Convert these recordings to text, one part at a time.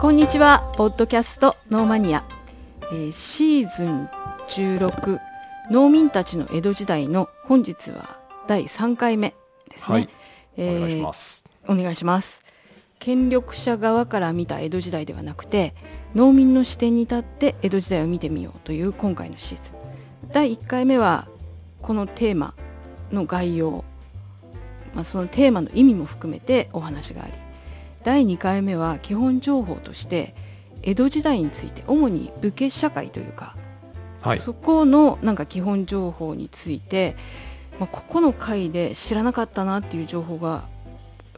こんにちは。ポッドキャストノーマニア、えーシーズン16農民たちの江戸時代の本日は第3回目ですね、はい。えーお願いします。お願いします。権力者側から見た江戸時代ではなくて農民の視点に立って江戸時代を見てみようという今回のシーズン。第1回目はこのテーマの概要、まあ、そのテーマの意味も含めてお話があり第2回目は基本情報として江戸時代について主に武家社会というか、はい。そこのなんか基本情報について、まあ、ここの回で知らなかったなっていう情報が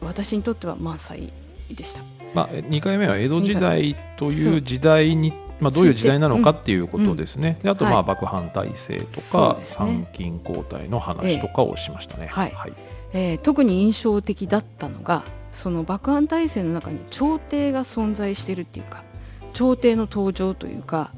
私にとっては満載でした。まあ2回目は江戸時代という時代にまあどういう時代なのかっていうことですね。であとまはいあ幕藩体制とか参勤交代の話とかをしましたね。はいはい。えー特に印象的だったのがその幕藩体制の中に朝廷が存在してるっていうか朝廷の登場というか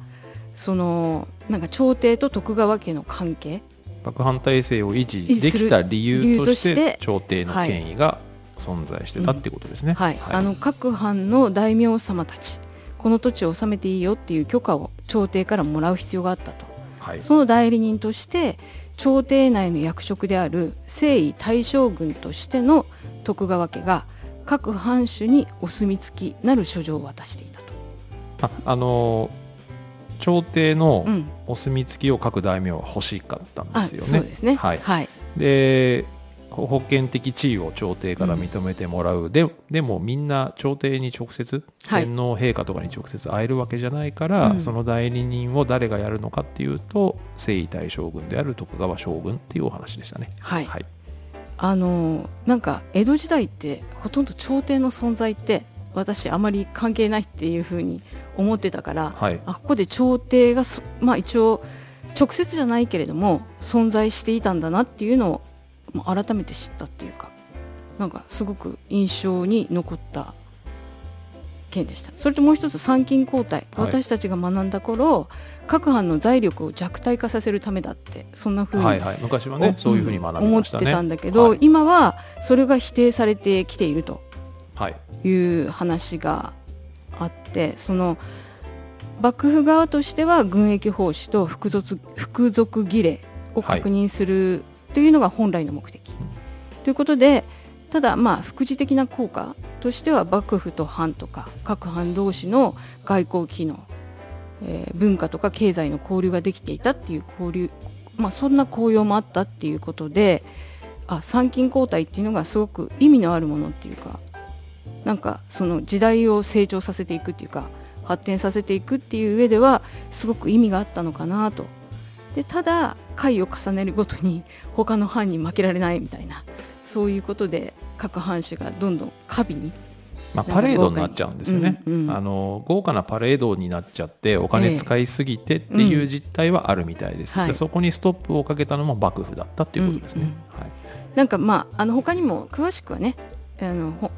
そのなんか朝廷と徳川家の関係。幕藩体制を維持できた理由としてて朝廷の権威が存在してたっていうことですね。はい、あの各藩の大名様たちこの土地を治めていいよっていう許可を朝廷からもらう必要があったと。はい。その代理人として朝廷内の役職である征夷大将軍としての徳川家が各藩主にお墨付きなる書状を渡していたと。ああの朝廷のうん、お墨付きを各大名は欲しかったんであすよね。そうですね。はい。はい、で保険的地位を朝廷から認めてもらう、ででもみんな朝廷に直接、はい天皇陛下とかに直接会えるわけじゃないから、うんその代理人を誰がやるのかっていうと征夷大将軍である徳川将軍っていうお話でしたね。はいはい、あのーなんか江戸時代ってほとんど朝廷の存在って私あまり関係ないっていうふうに思ってたから、はい。あここで朝廷がそまあ一応直接じゃないけれども存在していたんだなっていうのをまあ改めて知ったっていうかなんかすごく印象に残った件でした。それともう一つ参勤交代、はい。私たちが学んだ頃各藩の財力を弱体化させるためだってそんなふうにはいはい。昔はねおそういうふうに学び思っ。てたんだけど、はい。今はそれが否定されてきているとはい。いう話があってその幕府側としては軍役奉仕と服属服属儀礼を確認するというのが本来の目的。ということでただまあ副次的な効果としては幕府と藩とか各藩同士の外交機能、えー文化とか経済の交流ができていたっていう交流、まあ、そんな効用もあったっていうことであ参勤交代っていうのがすごく意味のあるものっていうかなんかその時代を成長させていくっていうか発展させていくっていう上ではすごく意味があったのかなと。でただ回を重ねるごとに他の藩に負けられないみたいなそういうことで各藩主がどんどん過敏にまあ、パレードになっちゃうんですよね、うんうんあの豪華なパレードになっちゃってお金使いすぎてっていう実態はあるみたいです、うんはい。でそこにストップをかけたのも幕府だったっていうことですね、うんはい、なんかまああの他にも詳しくはねあのほ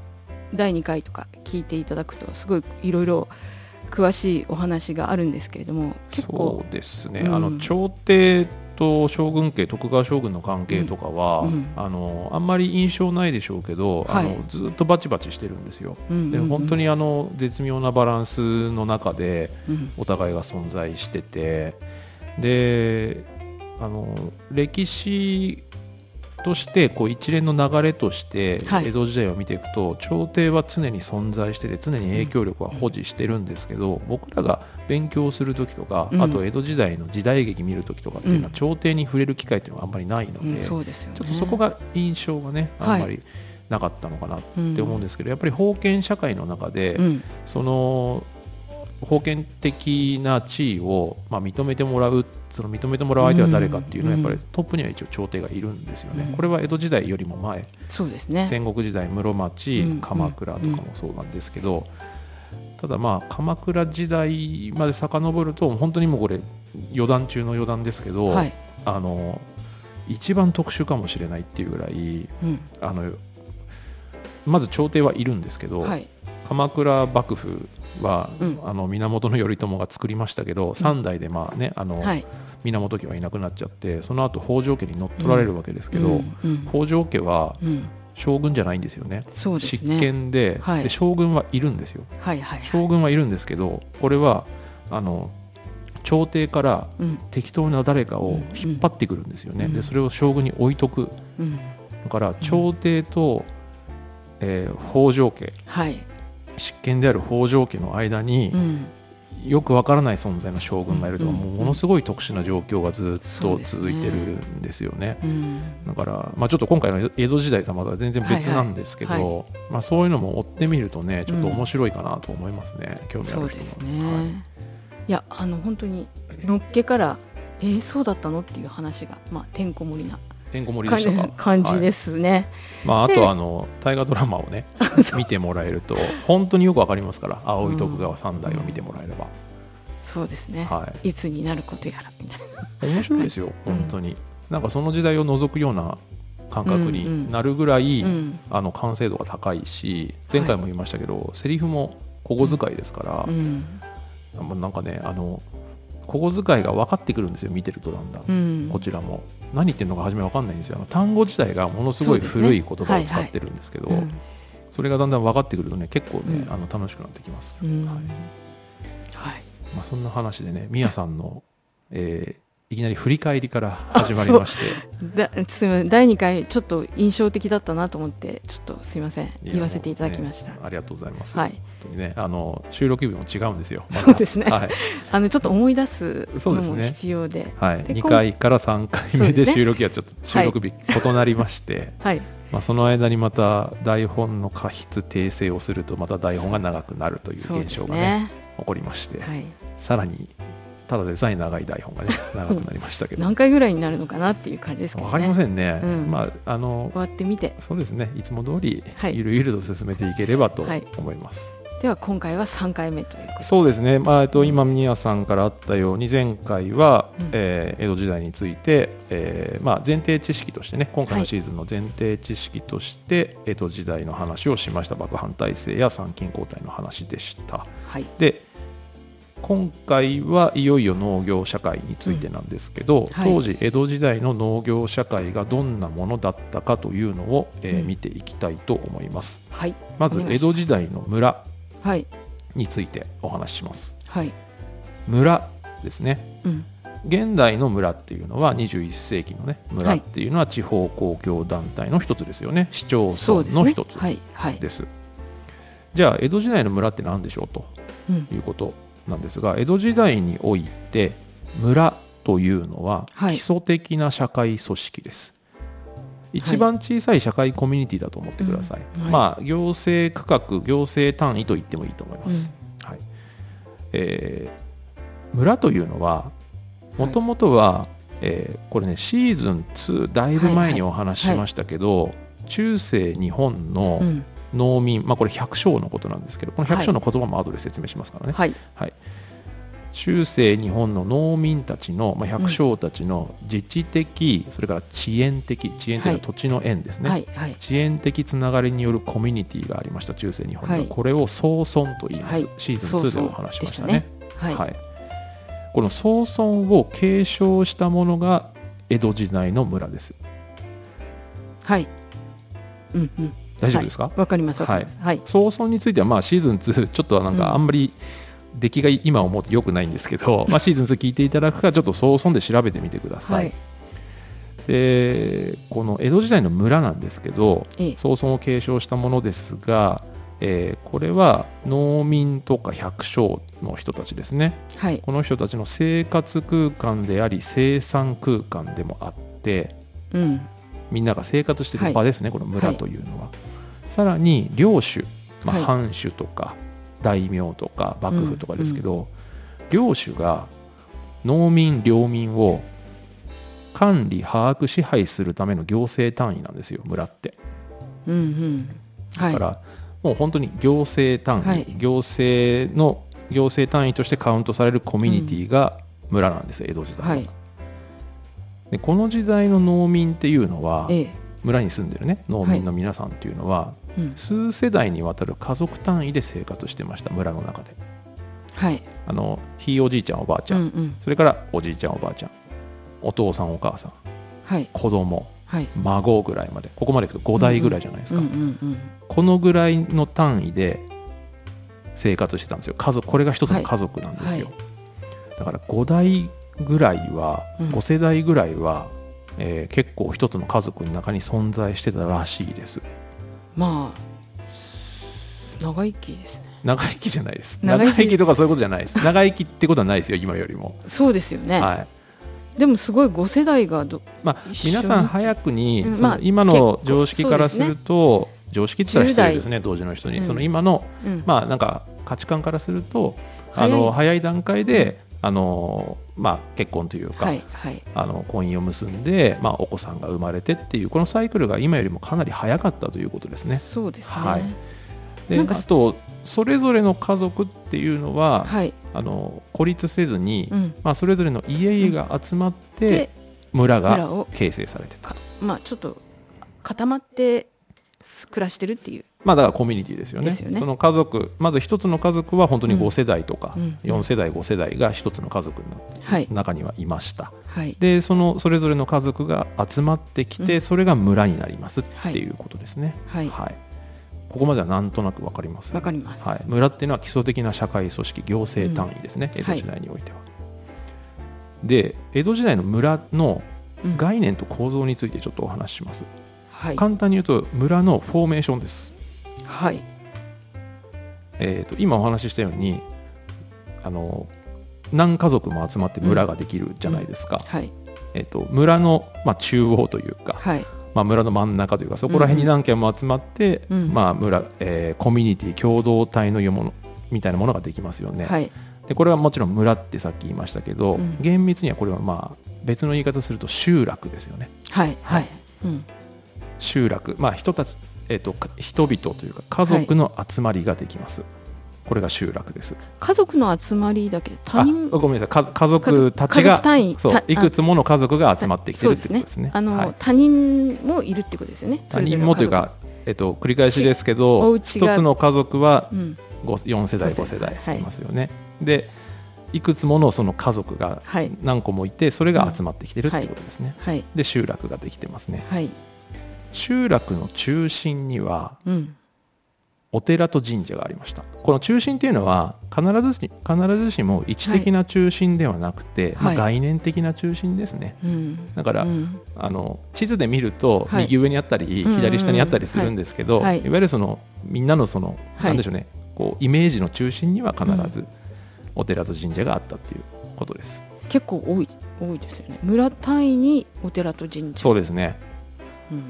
第2回とか聞いていただくとすごいいろいろ詳しいお話があるんですけれども結構。そうですね、うんあの朝廷と将軍家徳川将軍の関係とかは、うん。うんあのあんまり印象ないでしょうけど、あはい。のずっとバチバチしてるんですよ。うんうんうん。で本当にあの絶妙なバランスの中でうん。お互いが存在しててであの歴史としてこう一連の流れとしてはい。江戸時代を見ていくと、朝廷は常に存在してて常に影響力は保持してるんですけど、僕らが勉強する時とか、うん。あと江戸時代の時代劇見る時とかっていうのは、うん。朝廷に触れる機会っていうのがあんまりないのうんで、ちょっとそこが印象がねはいあんまりなかったのかなって思うんでですけど、やっぱり封建社会の中で、うん。その封建的な地位を、まあ、認めてもらうその認めてもらう相手は誰かっていうのはうん。やっぱりトップには一応朝廷がいるんですよね、うん。これは江戸時代よりも前。そうですね。戦国時代室町、うん。鎌倉とかもそうなんですけど、ただまあ鎌倉時代まで遡ると本当にもうこれ余談中の余談ですけど、はい、あの一番特殊かもしれないっていうぐらいうん。あのまず朝廷はいるんですけど、はい鎌倉幕府は、うん。あの源頼朝が作りましたけど、3代でまあねあの、はい。源家はいなくなっちゃってその後北条家に乗っ取られるわけですけど、うんうん北条家はうん。将軍じゃないんですよね。執そうですね。権で,、はい。で将軍はいるんですよ。はいはいはい。将軍はいるんですけどこれはあの朝廷からうん。適当な誰かを引っ張ってくるんですよね、うん。でそれを将軍に置いとく。うん。だから朝廷と、えー北条家。はい執権である北条家の間にうん。よくわからない存在の将軍がいるとか、うんもうものすごい特殊な状況がずっと続いてるんですよね。うん。だから、まあ、ちょっと今回の江戸時代とはまた全然別なんですけど、はい。はまあ、そういうのも追ってみるとねちょっと面白いかなと思いますね、興味ある人そうですは。ね、い、やあの本当にのっけからえー、そうだったのっていう話が、まあ、てんこ盛りなてんこ盛りでしたか？感じですね。まあ、あでとあの大河ドラマをね見てもらえると本当によくわかりますから青い徳川三代を見てもらえれば、そうですね、はい。つになることやらみたいな。面白いですよ、うん。本当に。なんかその時代を除くような感覚うんうん。になるぐらい、うん。あの完成度が高いし前回も言いましたけど、セリフも小語遣いですからう、ん。なんかねあの小語遣いが分かってくるんですよ見てるとだんだん、うん。こちらも何言ってるのか初め分かんないんですよ。単語自体がものすごい古い言葉を使ってるんですけどうんそれがだんだん分かってくるとね結構ね、うん。あの楽しくなってきます、はい。まあ、そんな話でねみやさんの、えーいきなり振り返りから始まりまして。だすみません。第2回ちょっと印象的だったなと思ってちょっとすみません。言わせていただきました、ねありがとうございます、はい。本当にねあの収録日も違うんですよ、またそうですね。はい。あのちょっと思い出すのも必要で。はい、2で今回から3回目で収録日はちょっと収録日異なりまして、はい。まあ、その間にまた台本の過失訂正をするとまた台本が長くなるという現象がねね。起こりまして、はい。さらにただでさえ長い台本がね 長くなりましたけど、何回ぐらいになるのかなっていう感じですけどね。わかりませんね、うん。まああの終わってみて。そうですね。いつも通りはい。ゆるゆると進めていければとはい。思います、では今回は3回目ということで。そうですね、まあえっと、今、宮さんからあったように、前回は、うん。えー江戸時代について、えーまあ、前提知識としてね、今回のシーズンの前提知識として、江戸時代の話をしました、幕藩体制や参勤交代の話でした。はい。で今回はいよいよ農業社会についてなんですけど、はい。当時江戸時代の農業社会がどんなものだったかというのを、えーうん。見ていきたいと思います。はい。まずお願いします。江戸時代の村はい。についてお話しします。はい。村ですね。うん。現代の村っていうのは21世紀のね村はい。っていうのは地方公共団体の一つですよね。市町村の一つです。じゃあ江戸時代の村って何でしょうとうん。いうことなんですが江戸時代において村というのははい。基礎的な社会組織です、一番小さい社会コミュニティだと思ってください、うん。はい。まあ行政区画行政単位と言ってもいいと思います、はい。えー村というのはもともとは、えーこれねシーズン2だいぶ前にお話ししましたけど、中世日本のうん農民、まあ、これ百姓のことなんですけどこの百姓の言葉も後で説明しますからね、はい。はい、中世日本の農民たちの、まあ、百姓たちの自治的、それから遅延的遅延というのははい。土地の縁ですね、はいはい。遅延的つながりによるコミュニティがありました中世日本では、はい。これを総村と言います、はい。シーズン2でお話ししましたね。はい。はい。この総村を継承したものが江戸時代の村です。はい。うんうん大丈夫ですか、わかりますはい。総村についてはまあシーズン2ちょっとなんうん。かあんまり出来が今思うと良くないんですけど、まあシーズン2聞いていただくかちょっと総村で調べてみてください、はい。でこの江戸時代の村なんですけどええ。総村を継承したものですが、えーこれは農民とか百姓の人たちですね。はい。この人たちの生活空間であり生産空間でもあってうん。みんなが生活していはいる場ですね、この村というのは、さらに領主、まあ、はい。藩主とか大名とか幕府とかですけど、領主が農民領民を管理把握支配するための行政単位なんですよ村って。うんうん。はい。だから、もう本当に行政単位、はい。行政の行政単位としてカウントされるコミュニティが村なんですよ、江戸時代は、はい。でこの時代の農民っていうのはええ。村に住んでるね農民の皆さんっていうのは、うん。数世代にわたる家族単位で生活してました村の中で。はい。あのひいおじいちゃんおばあちゃん、うんうん。それからおじいちゃんおばあちゃん。お父さんお母さん。はい。子供。はい。孫ぐらいまで。ここまでいくと5代ぐらいじゃないですか、うんうんうんこのぐらいの単位で生活してたんですよ。家族これが一つの家族なんですよ、はだから5代ぐらいは、うん。5世代ぐらいは、えー結構一つの家族の中に存在してたらしいですまあ長生きですね。長生きじゃないです。長生き。長生きとかそういうことじゃないです。長生きってことはないですよ今よりも、そうですよね、はい。でもすごい5世代がどまあ、皆さん早くに、まあ今の常識からすると、常識って言ったら失礼ですね当時の人に、うん。その今のうん。まあなんか価値観からするとあの早い段階で、あのまあ、結婚というか、はいはい。あの婚姻を結んで、まあ、お子さんが生まれてっていうこのサイクルが今よりもかなり早かったということですね。そうですね。はい。であとそれぞれの家族っていうのは、はい。あの孤立せずに、うん。まあ、それぞれの家々が集まってで村村がを。形成されてた。かまあちょっと固まって暮らしてるっていうまあだからコミュニティですよね。ねその家族、まず一つの家族は本当にうん5世代とか、うん4世代、5世代が一つの家族のはい中にはいました。はいで、そのそれぞれの家族が集まってきて、うんそれが村になりますっていうことですね。はいここまではなんとなくわかります。わかりますはい。村っていうのは基礎的な社会組織、行政単位ですね。うん江戸時代においては。で、江戸時代の村のうん概念と構造についてちょっとお話しします。はい簡単に言うと村のフォーメーションです。はい。えー、と今お話ししたようにあの何家族も集まって村ができるじゃないですか、はい。えー、と村の、まあ、中央というか、はい。まあ、村の真ん中というかそこら辺に何軒も集まって、うん。まあ村えーコミュニティ共同体のいうものみたいなものができますよね、はい。でこれはもちろん村ってさっき言いましたけど、うん。厳密にはこれはまあ別の言い方すると集落ですよね。はい。はい。うん。集落。まあ人たち、えー、とか人々というか家族の集まりができます、これが集落です。家族の集まりだけ？ど他人？あごめんなさい。か家族たち家がそういくつもの家族が集まってきてるってことですね。あの、はい。他人もいるってことですよね。他人もというか、えっと、繰り返しですけおど一つの家族はそれぞれのご4世代5五世世代い。いますよね。でいくつものその家族がはい。何個もいてそれが集まってきてるってことですね。で集落ができてますね。はい集落の中心にはうん。お寺と神社がありました。この中心っていうのは必ずし必ずしも位置的な中心ではなくて、まあ、はい。概念的な中心ですね。うん。だから、うん。あの地図で見るとはい。右上にあったり、うん。左下にあったりするんですけど、はい。はい。い、わゆるそのみんなのその、はい。なんでしょうねこうイメージの中心には必ずお寺と神社があったっていうことです。結構多い多いですよね。村単位にお寺と神社。そうですね。うん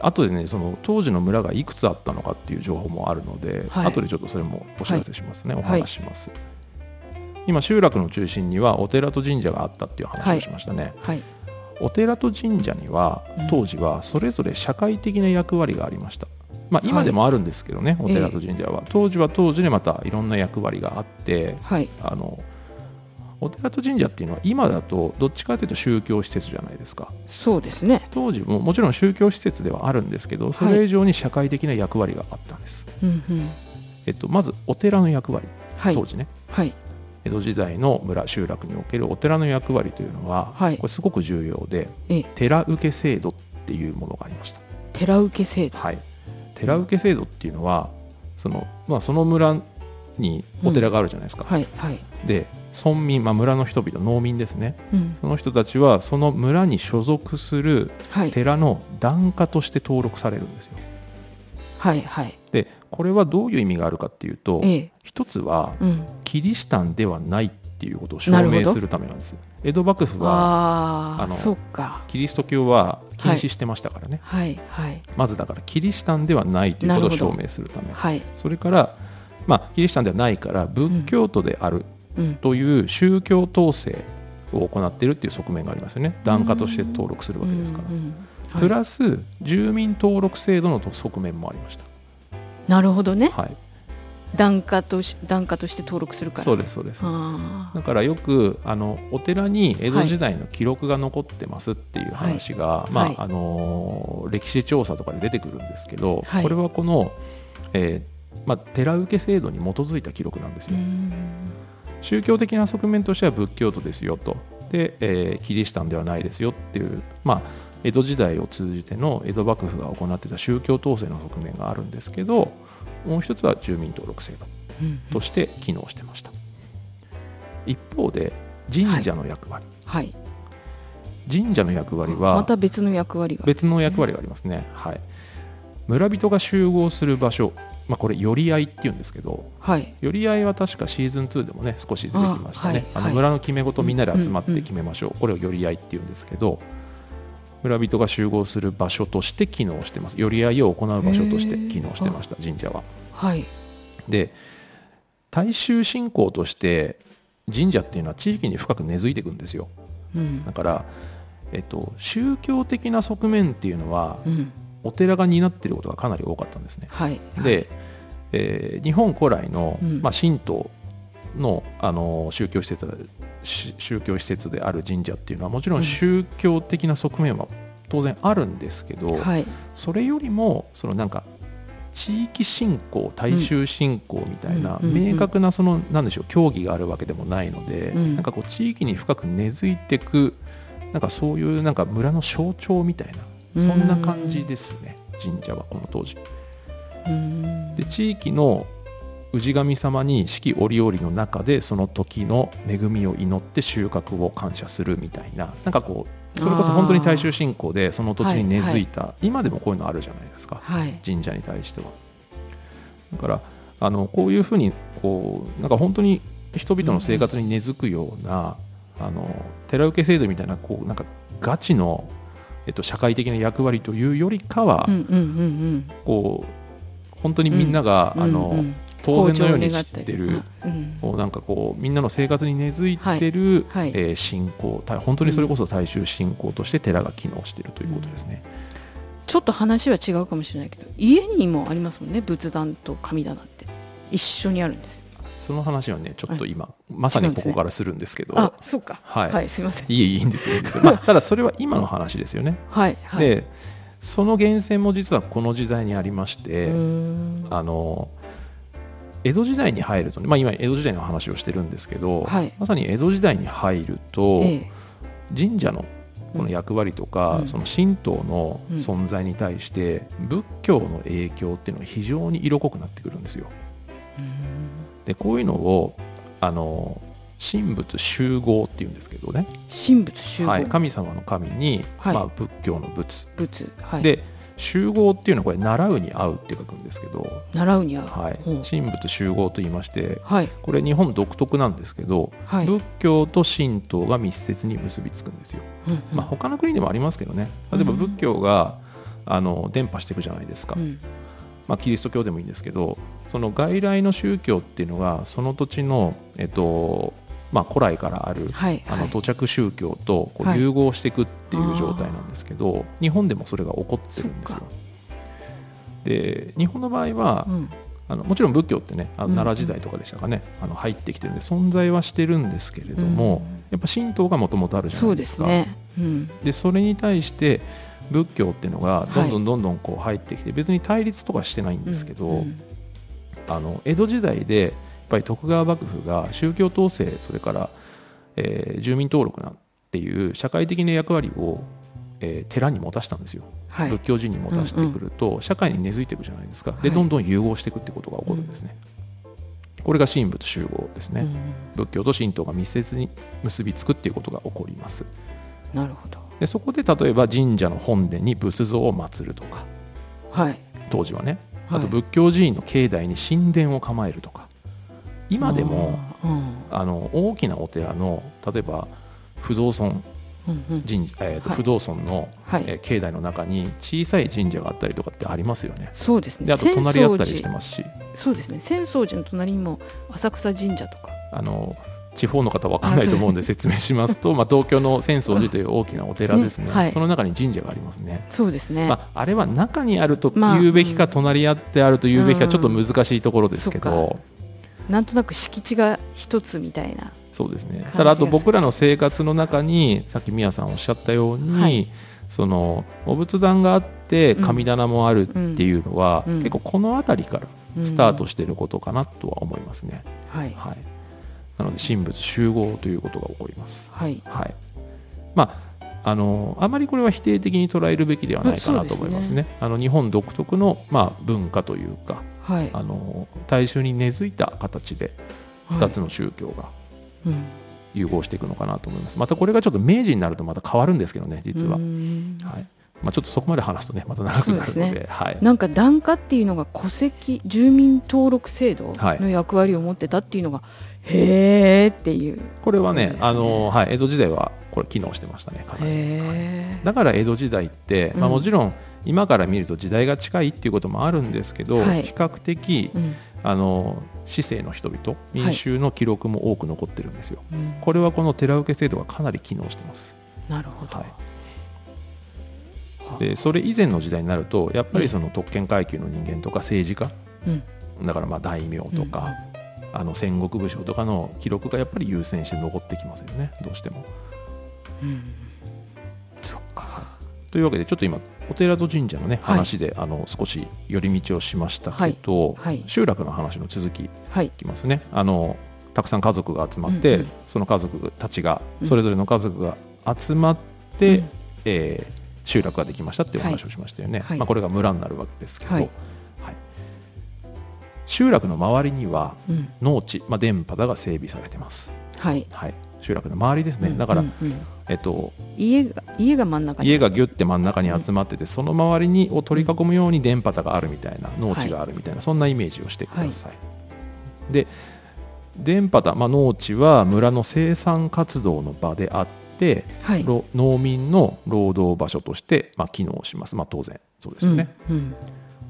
あとでねその当時の村がいくつあったのかっていう情報もあるので、はい。後でちょっとそれもお知らせしますね、い。お話しします、今集落の中心にはお寺と神社があったっていう話をしましたね、はい。お寺と神社にはうん。当時はそれぞれ社会的な役割がありました、まあ、今でもあるんですけどね、お寺と神社は、当時は当時でまたいろんな役割があってはい。あのお寺と神社っていうのは今だとどっちかというと宗教施設じゃないですか。そうですね。当時ももちろん宗教施設ではあるんですけどそれ以上に社会的な役割があったんです、うんうん。えっと、まずお寺の役割。はい。当時ね、はい。江戸時代の村集落におけるお寺の役割というのは、はい。これすごく重要でええ。寺受け制度っていうものがありました。寺受け制度。はい、寺受け制度っていうのはその,、まあ、その村にお寺があるじゃないですか、はいはい。で村民、まあ、村の人々農民ですね。うん。その人たちはその村に所属するはい。寺の檀家として登録されるんですよ。はいはい。でこれはどういう意味があるかっていうとええ。一つはうん。キリシタンではないっていうことを証明するためなんです。江戸幕府はあのキリスト教は禁止してましたからね、はいはいまずだからキリシタンではないということを証明するため。はい。それから、まあ、キリシタンではないから仏教徒であるうんという宗教統制を行っているっていう側面がありますよね。檀家として登録するわけですから、プラス住民登録制度の側面もありました、なるほどね。はい、檀家とし檀家として登録するから。そうですそうです。あだからよくあのお寺に江戸時代の記録が残ってますっていう話が、まあはい。あのー歴史調査とかで出てくるんですけど、はい。これはこの、えーまあ、寺受け制度に基づいた記録なんですよ。宗教的な側面としては仏教徒ですよと。で、えーキリシタンではないですよっていう、まあ江戸時代を通じての江戸幕府が行っていた宗教統制の側面があるんですけどもう一つは住民登録制度うんとして機能してました。一方で神社の役割、はい。神社の役割まはた別の役割が別の役割がありますね、はい、村人が集合する場所、まあ、これ寄り合いっていうんですけどはい。寄り合いは確かシーズン2でもね少し出てきましたね。あ、あはい。の村の決め事みんなで集まって決めましょう、これを寄り合いっていうんですけど村人が集合する場所として機能してます。寄り合いを行う場所として機能してました神社は。はい。で大衆信仰として神社っていうのは地域に深く根付いていくんですよ。うん。だから、えっと、宗教的な側面っていうのはうんお寺が担っていることがかなり多かったんですね。はい。で、えー日本古来の、うん。まあ、神道の、あの宗教施設宗教施設である神社っていうのはもちろうん。ん宗教的な側面は当然あるんですけど、はい。それよりもそのなんか地域信仰大衆信仰みたいなうん。うん。うん。うん。明確なそのなんでしょう競技があるわけでもないので、うん。なんかこう地域に深く根付いていくなんかそういうなんか村の象徴みたいなそんな感じですね。神社はこの当時。うん。で地域の氏神様に四季折々の中でその時の恵みを祈って収穫を感謝するみたいななんかこうそれこそ本当に大衆信仰でその土地に根付いた、今でもこういうのあるじゃないですか。はい。神社に対しては。だからあのこういうふうにこうなんか本当に人々の生活に根付くような、あの寺受け制度みたいなこうなんかガチの、えっと、社会的な役割というよりかは、こう本当にみんなが、うんあの当然のように知ってるうん。こうなんかこうみんなの生活に根付いてる、はえー信仰た本当にそれこそ大衆信仰として寺が機能しているということですね。ちょっと話は違うかもしれないけど家にもありますもんね仏壇と神棚って。一緒にあるんですよその話はねちょっと今、まさにここからするんですけど。あそうか。はい。はいすいません。いえいいんですよ。いいんですよ、まあ、ただそれは今の話ですよね。はいはい。でその源泉も実はこの時代にありまして、あの江戸時代に入るとね、まあ、今江戸時代の話をしてるんですけど、はい。まさに江戸時代に入ると、ええ。神社のこの役割とか、うん。その神道の存在に対して、仏教の影響っていうのが非常に色濃くなってくるんですよ。でこういうのをあの神仏集合っていうんですけどね、神仏集合、はい、神様の神に、はい。まあ、仏教の仏、仏はい。で集合っていうのはこれ習うに合うって書くんですけど、習うに合う。はい。神仏集合と言いましてはい。これ日本独特なんですけど、はい。仏教と神道が密接に結びつくんですよ。うんうん。まあ、他の国でもありますけどね。例えば仏教が、あの伝播していくじゃないですか、うんまあ、キリスト教でもいいんですけどその外来の宗教っていうのがその土地の、えっとまあ、古来からあるはいはい。あの土着宗教とこはい。う融合していくっていう状態なんですけど、日本でもそれが起こってるんですよ。で日本の場合は、うん。あのもちろん仏教ってねあのうんうん。奈良時代とかでしたかね、あの入ってきてるんで存在はしてるんですけれども、うん。やっぱ神道がもともとあるじゃそないでか。うですすね。うん。でそれに対して仏教っていうのがどんどはいんどんどんこう入ってきて、別に対立とかしてないんですけど、うんあの江戸時代でやっぱり徳川幕府が宗教統制それから、えー住民登録なんていう社会的な役割を、えー寺に持たしたんですよ、はい。仏教人に持たしてくると、社会に根付いていくじゃないですか。ではい。どんどん融合していくってことが起こるんですね、これが神仏集合ですね、うん。仏教と神道が密接に結びつくっていうことが起こります。なるほどでそこで例えば神社の本殿に仏像を祀るとか。はい。当時はね。はい。あと仏教寺院の境内に神殿を構えるとか。今でもうん。あの大きなお寺の例えば不動尊うんうん。神社、えーとはい。不動尊の、はい。えー境内の中に小さい神社があったりとかってありますよね。そうですね。であと隣り合ったりしてますし。寺そうですね。浅草寺の隣にも浅草神社とか。あの地方の方わかんないと思うんで説明しますと、まあ、東京の浅草寺という大きなお寺ですね。ねはい。その中に神社がありますね。そうですね、まあ、あれは中にあるとまあ言うべきか、うん。隣り合ってあると言うべきかちょっと難しいところですけそど、なんとなく敷地が一つみたいなそうですね。ただあと僕らの生活の中にさっき宮さんおっしゃったように、はい。そのお仏壇があってうん。神棚もあるっていうのは、うん。結構この辺りからスタートしていることかなとは思いますね、はい。はい、なので神仏集合ということが起こります。はい。はい。まああのあまりこれは否定的に捉えるべきではないかなと思いますね。すね。あの日本独特の、まあ、文化というか、はい、あの大衆に根付いた形で2つの宗教が融合していくのかなと思います。またこれがちょっと明治になるとまた変わるんですけどね実は。はいまあ、ちょっとそこまで話すとねまた長くなるので、ね、はい、なんか檀家っていうのが戸籍住民登録制度の役割を持ってたっていうのが、はい、へえっていう、これはね、ね、あのはい、江戸時代はこれ機能してましたねかなり、はい、だから江戸時代って、まあ、もちろん今から見ると時代が近いっていうこともあるんですけど、比較的、うん、あの市政の人々民衆の記録も多く残ってるんですよ、はい、これはこの寺受け制度がかなり機能してます。なるほど、はいでそれ以前の時代になるとやっぱりその特権階級の人間とか政治家、うん、だからまあ大名とか、うん、あの戦国武将とかの記録がやっぱり優先して残ってきますよねどうしても。うん、そっか。というわけでちょっと今お寺と神社のね話で、はい、あの少し寄り道をしましたけど、はい。はい、集落の話の続きい。きますね。あのたくさん家族が集まって、うんうん、その家族たちがそれぞれの家族が集まって、うん、えー集落ができましたっていう話をしましたよね、はい、まあ、これが村になるわけですけど、はい、はい、集落の周りには農地、まあ、電波が整備されてます、はい、はい、集落の周りですね、だから、うんうん、えっと、家が家が真ん中家がギュッて真ん中に集まってて、うん、その周りにを取り囲むように電波があるみたいな農地があるみたいな、そんなイメージをしてください、で電波まあ、農地は村の生産活動の場であって、はい、農民の労働場所として、まあ、機能します、まあ、当然そうですよね。うんうん、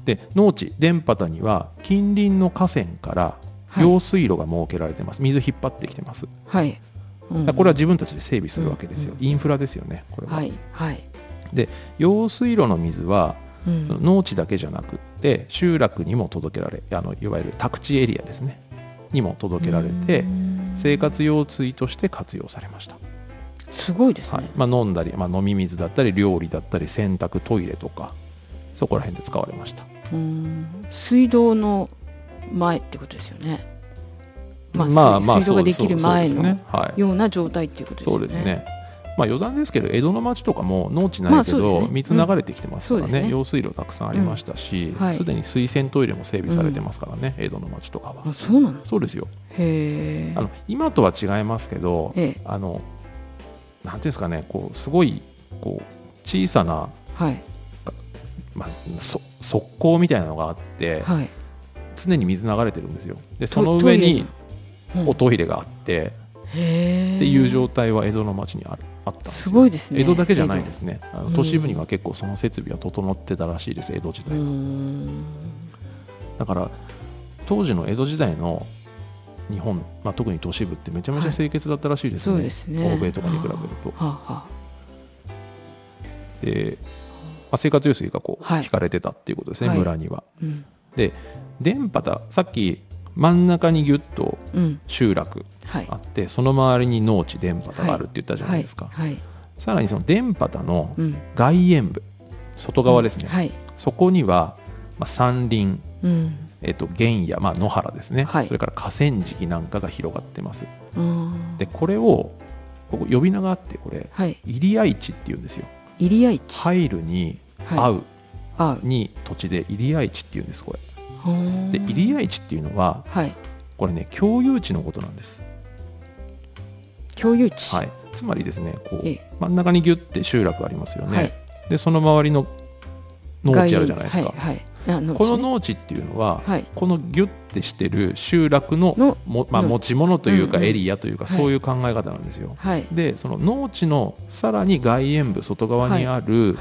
で農地電波には近隣の河川から用水路が設けられてます、水引っ張ってきてます。はい。うん、これは自分たちで整備するわけですよ、うんうん、インフラですよねこれは。はいはい、で用水路の水はその農地だけじゃなくって集落にも届けられあのいわゆる宅地エリアですね。にも届けられて生活用水として活用されました。すごいですね、はい、まあ、飲んだり、まあ、飲み水だったり料理だったり洗濯トイレとかそこら辺で使われました。水道の前ってことですよね。まあ、まあ、まあ、水道ができる前のような状態っていうことですね。そうですね。まあ、余談ですけど江戸の町とかも農地ないけど、ね、水流れてきてますからね。うん。ね、用水路たくさんありましたしすで、うん。はい、に水洗トイレも整備されてますからね、うん、江戸の町とかは。そうなの？そうですよ。へあの今とは違いますけど、あのなんていうんですかねこうすごいこう小さな、はい。まあ、そ側溝みたいなのがあって、はい、常に水流れてるんですよ。でその上におトイレがあって、っていう状態は江戸の町にあるあったんですすごいですね。江戸だけじゃないですね。あの都市部には結構その設備は整ってたらしいです江戸時代は。だから当時の江戸時代の日本、まあ、特に都市部ってめちゃめちゃ清潔だったらしいですね。はい、すね。欧米とかに比べると。はあはあ、で、まあ、生活用水がこう引かれてたっていうことですね、はい、村には。うん、で電波ださっき真ん中にぎゅっと集落あって、うん、その周りに農地電波があるって言ったじゃないですか、さらにその電波の外縁部、外側ですね、そこには、まあ、山林、えーと、原野、まあ、野原ですね、はい、それから河川敷なんかが広がってます。でこれをここ呼び名があってこれ、はい、入合地っていうんですよ。入合地。入るに会う、はい、に土地で入合地っていうんですこれ。で入合地っていうのは、はい、これね共有地のことなんです。共有地、はい、つまりですねこう、真ん中にギュッて集落ありますよね。はい、でその周りの農地あるじゃないですか。はいはいこの農地っていうのは、はい、このギュッてしてる集落のも、まあ、持ち物というかエリアというか、そういう考え方なんですよ。はい、でその農地のさらに外縁部外側にある、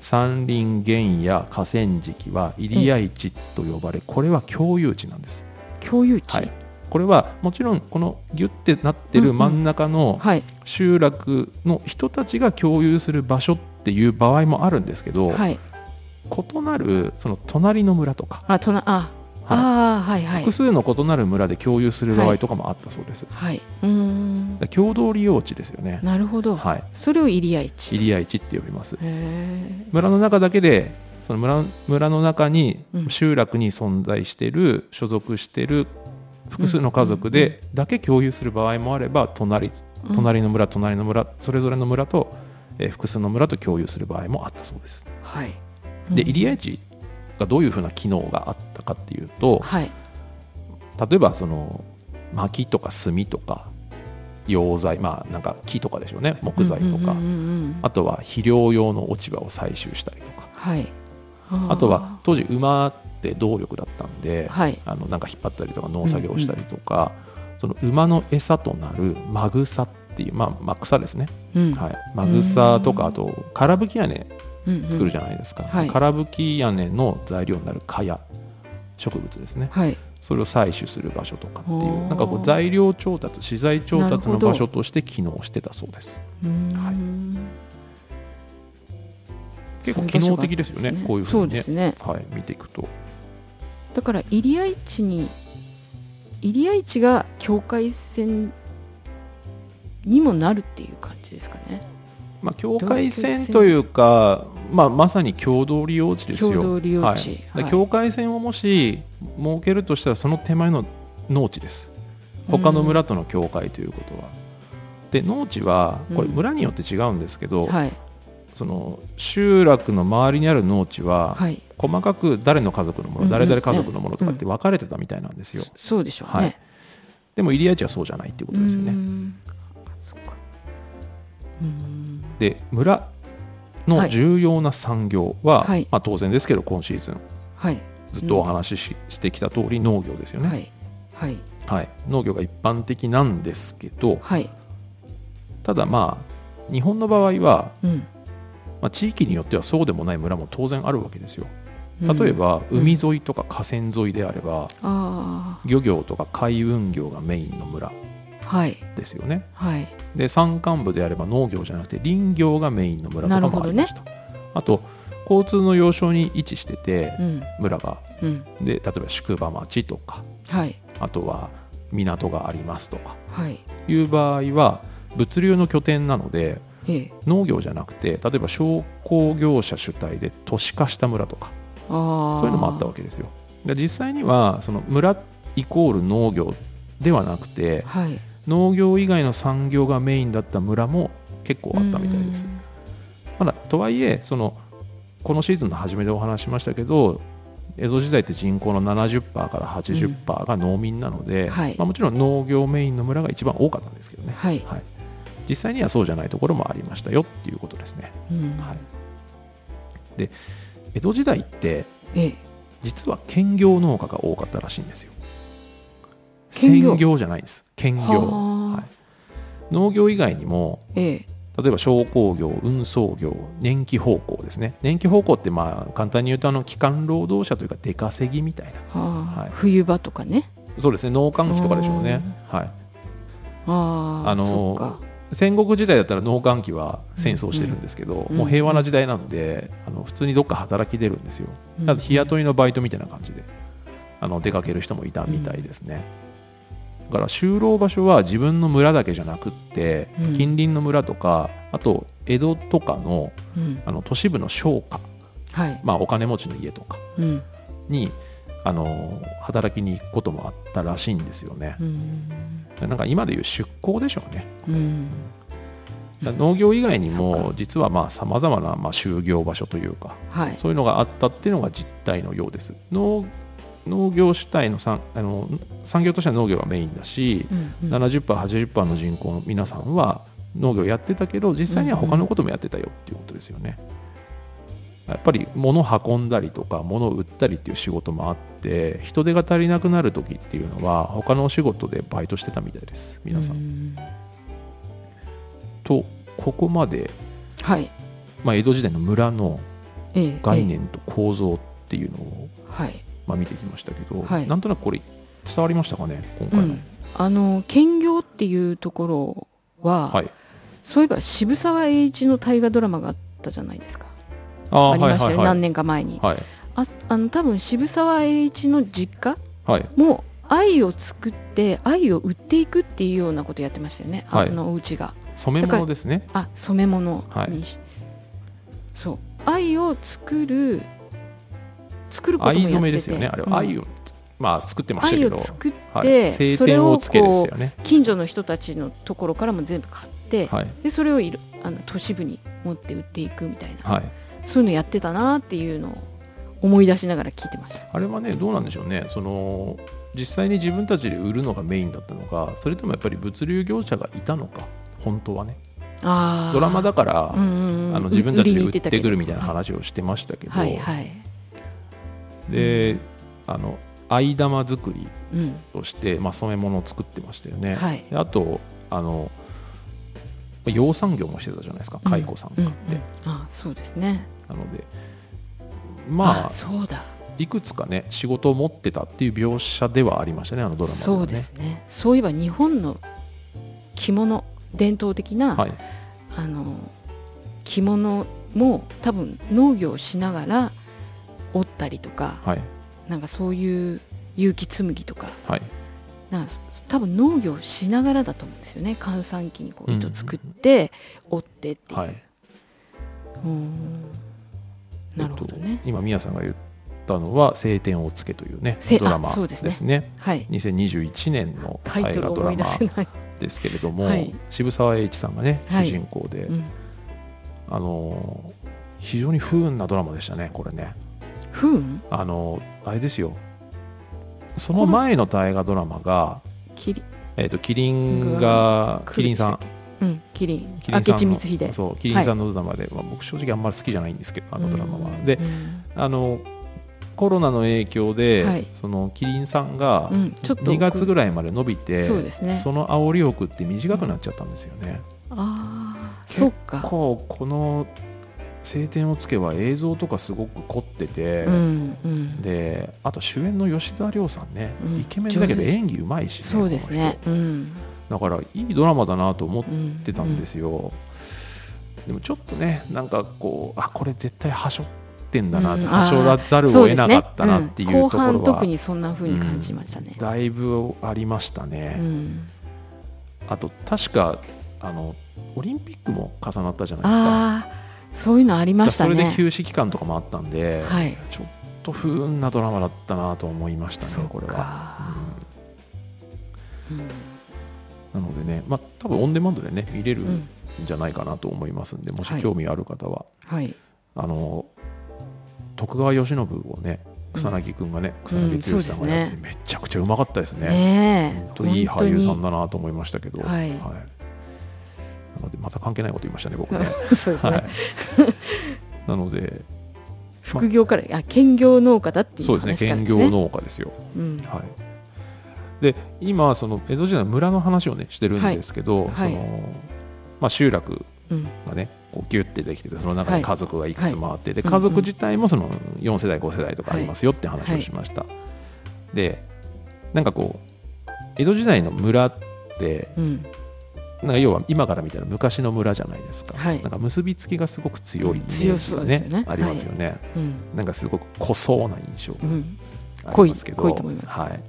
山林原野河川敷は入合地と呼ばれこれは共有地なんです。共有地、はい、これはもちろんこのギュッてなってる真ん中の集落の人たちが共有する場所っていう場合もあるんですけど、はい、異なるその隣の村とか。あとなああはいはい、複数の異なる村で共有する場合とかもあったそうです。はい、うん。共同利用地ですよね。なるほど。はい、それを入合地。入合地って呼びます。村の中だけでその村村の中に集落に存在している、所属している複数の家族でだけ共有する場合もあれば隣隣の村隣の村それぞれの村とえー複数の村と共有する場合もあったそうです。はいでうん。入谷市がどういうふうな機能があったかっていうとはい。例えばその薪とか炭とか溶剤まあなんか木とかでしょうね。木材とか、うんうんうんうんあとは肥料用の落ち葉を採集したりとか。はい。あとは当時馬って動力だったんで、はい。あのなんか引っ張ったりとか農作業をしたりとか、その馬の餌となるマグサっていう、まあ、まあ草ですね、うん。はい、マグサとうん。かあと空吹き屋根作るじゃゃないですか、はい。空吹き屋根の材料になる蚊帳。植物ですね。はい。それを採取する場所とかっていう。なんかこう材料調達資材調達の場所として機能してたそうです。はい。結構機能的ですよねあったんこういうふにね。そううですね。はい、見ていくと。だから入谷市に入谷市が境界線にもなるっていう感じですかね。まあ、境界線というか、まあ、まさに共同利用地ですよ。共同利用地。はい。境界線をもし設けるとしたらその手前の農地です。他の村との境界ということは。で農地はこれうん。村によって違うんですけど、はい。その集落の周りにある農地ははい。細かく誰の家族のもの、うんうん。誰々家族のものとかって分かれてたみたいなんですよ。そうでしょうね、はい。でも入谷地はそうじゃないっていうことですよね。で村の重要な産業は、はい。まあ、当然ですけど今シーズンはい。ずっとお話しし,、してきた通り農業ですよね、はい。はい。はい。農業が一般的なんですけどはい。ただまあ日本の場合は、うん。まあ、地域によってはそうでもない村も当然あるわけですよ。うん。例えば、うん。海沿いとか河川沿いであればあ漁業とか海運業がメインの村ですよね。はい。で山間部であれば農業じゃなくて林業がメインの村とかもありました、あと交通の要衝に位置しててうん。村が。うん。で例えば宿場町とか。はい。あとは港がありますとか。はい。いう場合は物流の拠点なのでええ。農業じゃなくて例えば商工業者主体で都市化した村とか。そういうのもあったわけですよ。で実際にはその村イコール農業ではなくてはい農業以外の産業がメインだった村も結構あったみたいです。まだとはいえそのこのシーズンの初めでお話ししましたけど江戸時代って人口の70%から80%が農民なので、はい。まあ、もちろん農業メインの村が一番多かったんですけどね、はい。はい、実際にはそうじゃないところもありましたよっていうことですね、うん。はい、で江戸時代ってええ。実は兼業農家が多かったらしいんですよ専業？じゃないです。兼業、はい、農業以外にもええ。例えば商工業、運送業、年季奉公ですね。年季奉公ってまあ簡単に言うとあの基幹労働者というか出稼ぎみたいな。はい。冬場とかね。そうですね、農閑期とかでしょうね。はい。あああのそうか。戦国時代だったら農閑期は戦争してるんですけど、うんもう平和な時代なんで、あの普通にどっか働き出るんですよ。うん日雇いのバイトみたいな感じであの出かける人もいたみたいですね。だから就労場所は自分の村だけじゃなくって、うん。近隣の村とかあと江戸とかのうん。あの都市部の商家はい。まあ、お金持ちの家とかうん。にあの働きに行くこともあったらしいんですよね。うんなんか今でいう出向でしょうね。農業以外にそも実はまあ様々なまあ就業場所というかはい。そういうのがあったっていうのが実態のようです。農農業主体の産あの産業としては農業がメインだし、うんうん。70%80% の人口の皆さんは農業やってたけど実際には他のこともやってたよっていうことですよね。やっぱり物運んだりとか物を売ったりっていう仕事もあって人手が足りなくなる時っていうのは他のお仕事でバイトしてたみたいです皆さん。うん。とここまで、はい。まあ、江戸時代の村のええ概念と構造っていうのを、ええ。はいまあ、見てきましたけど、はい。なんとなくこれ伝わりましたかね今回の。うん。あの兼業っていうところは、はい、そういえば渋沢栄一の大河ドラマがあったじゃないですか。あありましたよ、はいはい何年か前に、はい。ああの多分渋沢栄一の実家はい。も愛を作って愛を売っていくっていうようなことやってましたよね、はい。あのお家が。染め物ですね。あ染め物はい。にし、そう。愛を作る作ることもや藍ってて染めですよね。あれうん。は藍を、まあ作ってました愛けど、を作って、はい、晴それを天をつけですこよね。う近所の人たちのところからも全部買って、はい、でそれをいろあの都市部に持って売っていくみたいな、はい、そういうのやってたなっていうのを思い出しながら聞いてました。あれはねどうなんでしょうね。その実際に自分たちで売るのがメインだったのかそれともやっぱり物流業者がいたのか本当はね。ドラマだから、うんうんうん。あの自分たちで売ってくるみたいな話をしてましたけど、はいはい、であの藍玉作りうん、として、まあ、染め物を作ってましたよね、はい。であとあの養蚕業もしてたじゃないですか蚕さんうん買って、うんあそうですね。なのでまあそうだ。いくつかね仕事を持ってたっていう描写ではありましたねあのドラマね。そうですね。そういえば日本の着物伝統的な、はい。あの着物も多分農業をしながら織ったりとかはい。なんかそういう有機紬とかはい。なんかそ多分農業をしながらだと思うんですよね。閑散期にこううん糸作って織ってっていう、はい、うーん。なるほどね。えっと、今宮さんが言ったのは「晴天をつけ」というねせドラマあそうですね。ですね。はい。2021年の大河ドラマですけれども、はい。渋沢栄一さんがねはい。主人公で、うん、あのー非常に不運なドラマでしたねこれね不運あのーあれですよ。その前の大河ドラマが、キリえー、とキリンがキリンさん。うんキリン。キリンさんのそうキリンさんのドラマで、まあ、僕正直あんまり好きじゃないんですけどあのドラマは、でうん。あのコロナの影響で、はい。そのキリンさんがうんちょっと2月ぐらいまで伸びて、そうですね。その煽りを食って短くなっちゃったんですよね。ああそっか。こうこの「晴天をつけ」は映像とかすごく凝ってて、うんうん。であと主演の吉沢亮さんね、うん。イケメンだけど演技うまいしねそうですね。うん。人だからいいドラマだなと思っうんてたんですよ、でもちょっとねなんかこうあこれ絶対はしょってんだな、うん。はしょらざるを得なかったなっていうところそうですね。特にそんな風に感じましたね。だいぶありましたね、うん。あと確かあのオリンピックも重なったじゃないですかそういうのありましたそれでね休止期間とかもあったんで、はい。ちょっと不運なドラマだったなと思いましたねこれは、かうん。うん。なのでねまあ多分オンデマンドでね見れるうんんじゃないかなと思いますんで、もしはい興味ある方は、はい。あの徳川慶喜をね草薙君がね、草薙剛さんがやって、うんめちゃくちゃうまかったですね。ねえ。本当にいい俳優さんだだなと思いましたけど、はい。なのでまた関係ないこと言いましたね僕ね。そうですね。はい。なので副業からあ兼業農家だっていうそうですね兼業農家ですよ。うん。はい、で今その江戸時代の村の話をねしてるんですけど、はい。そのまあ、集落うん。がねこうギュッてできててその中はい。に家族がいくつもあって、ではい。家族自体もその4世代5世代とかありますよって話をしました、でなんかこう江戸時代の村ってうんなんか要は今から見たら昔の村じゃないですか、はい。なんか結びつきがすごく強いイメ強ージがね。ねありますよね、うん。なんかすごく濃そうな印象がうん。ありますけど、濃い濃いいます。はい。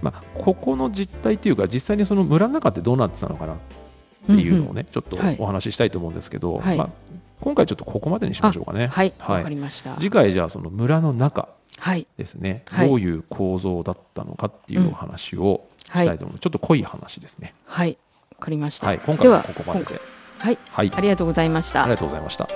まあ、ここの実態というか実際にその村の中ってどうなってたのかなっていうのをね、ちょっとはい。お話ししたいと思うんですけど、はい。まあ、今回ちょっとここまでにしましょうかね。はい。はい。わかりました。次回じゃあその村の中はい。ですね、はい。どういう構造だったのかっていうお話をしたいと思う、ちょっと濃い話ですね。はい。わかりましたはい、今回はここまでで。はいはい、ありがとうございましたありがとうございました。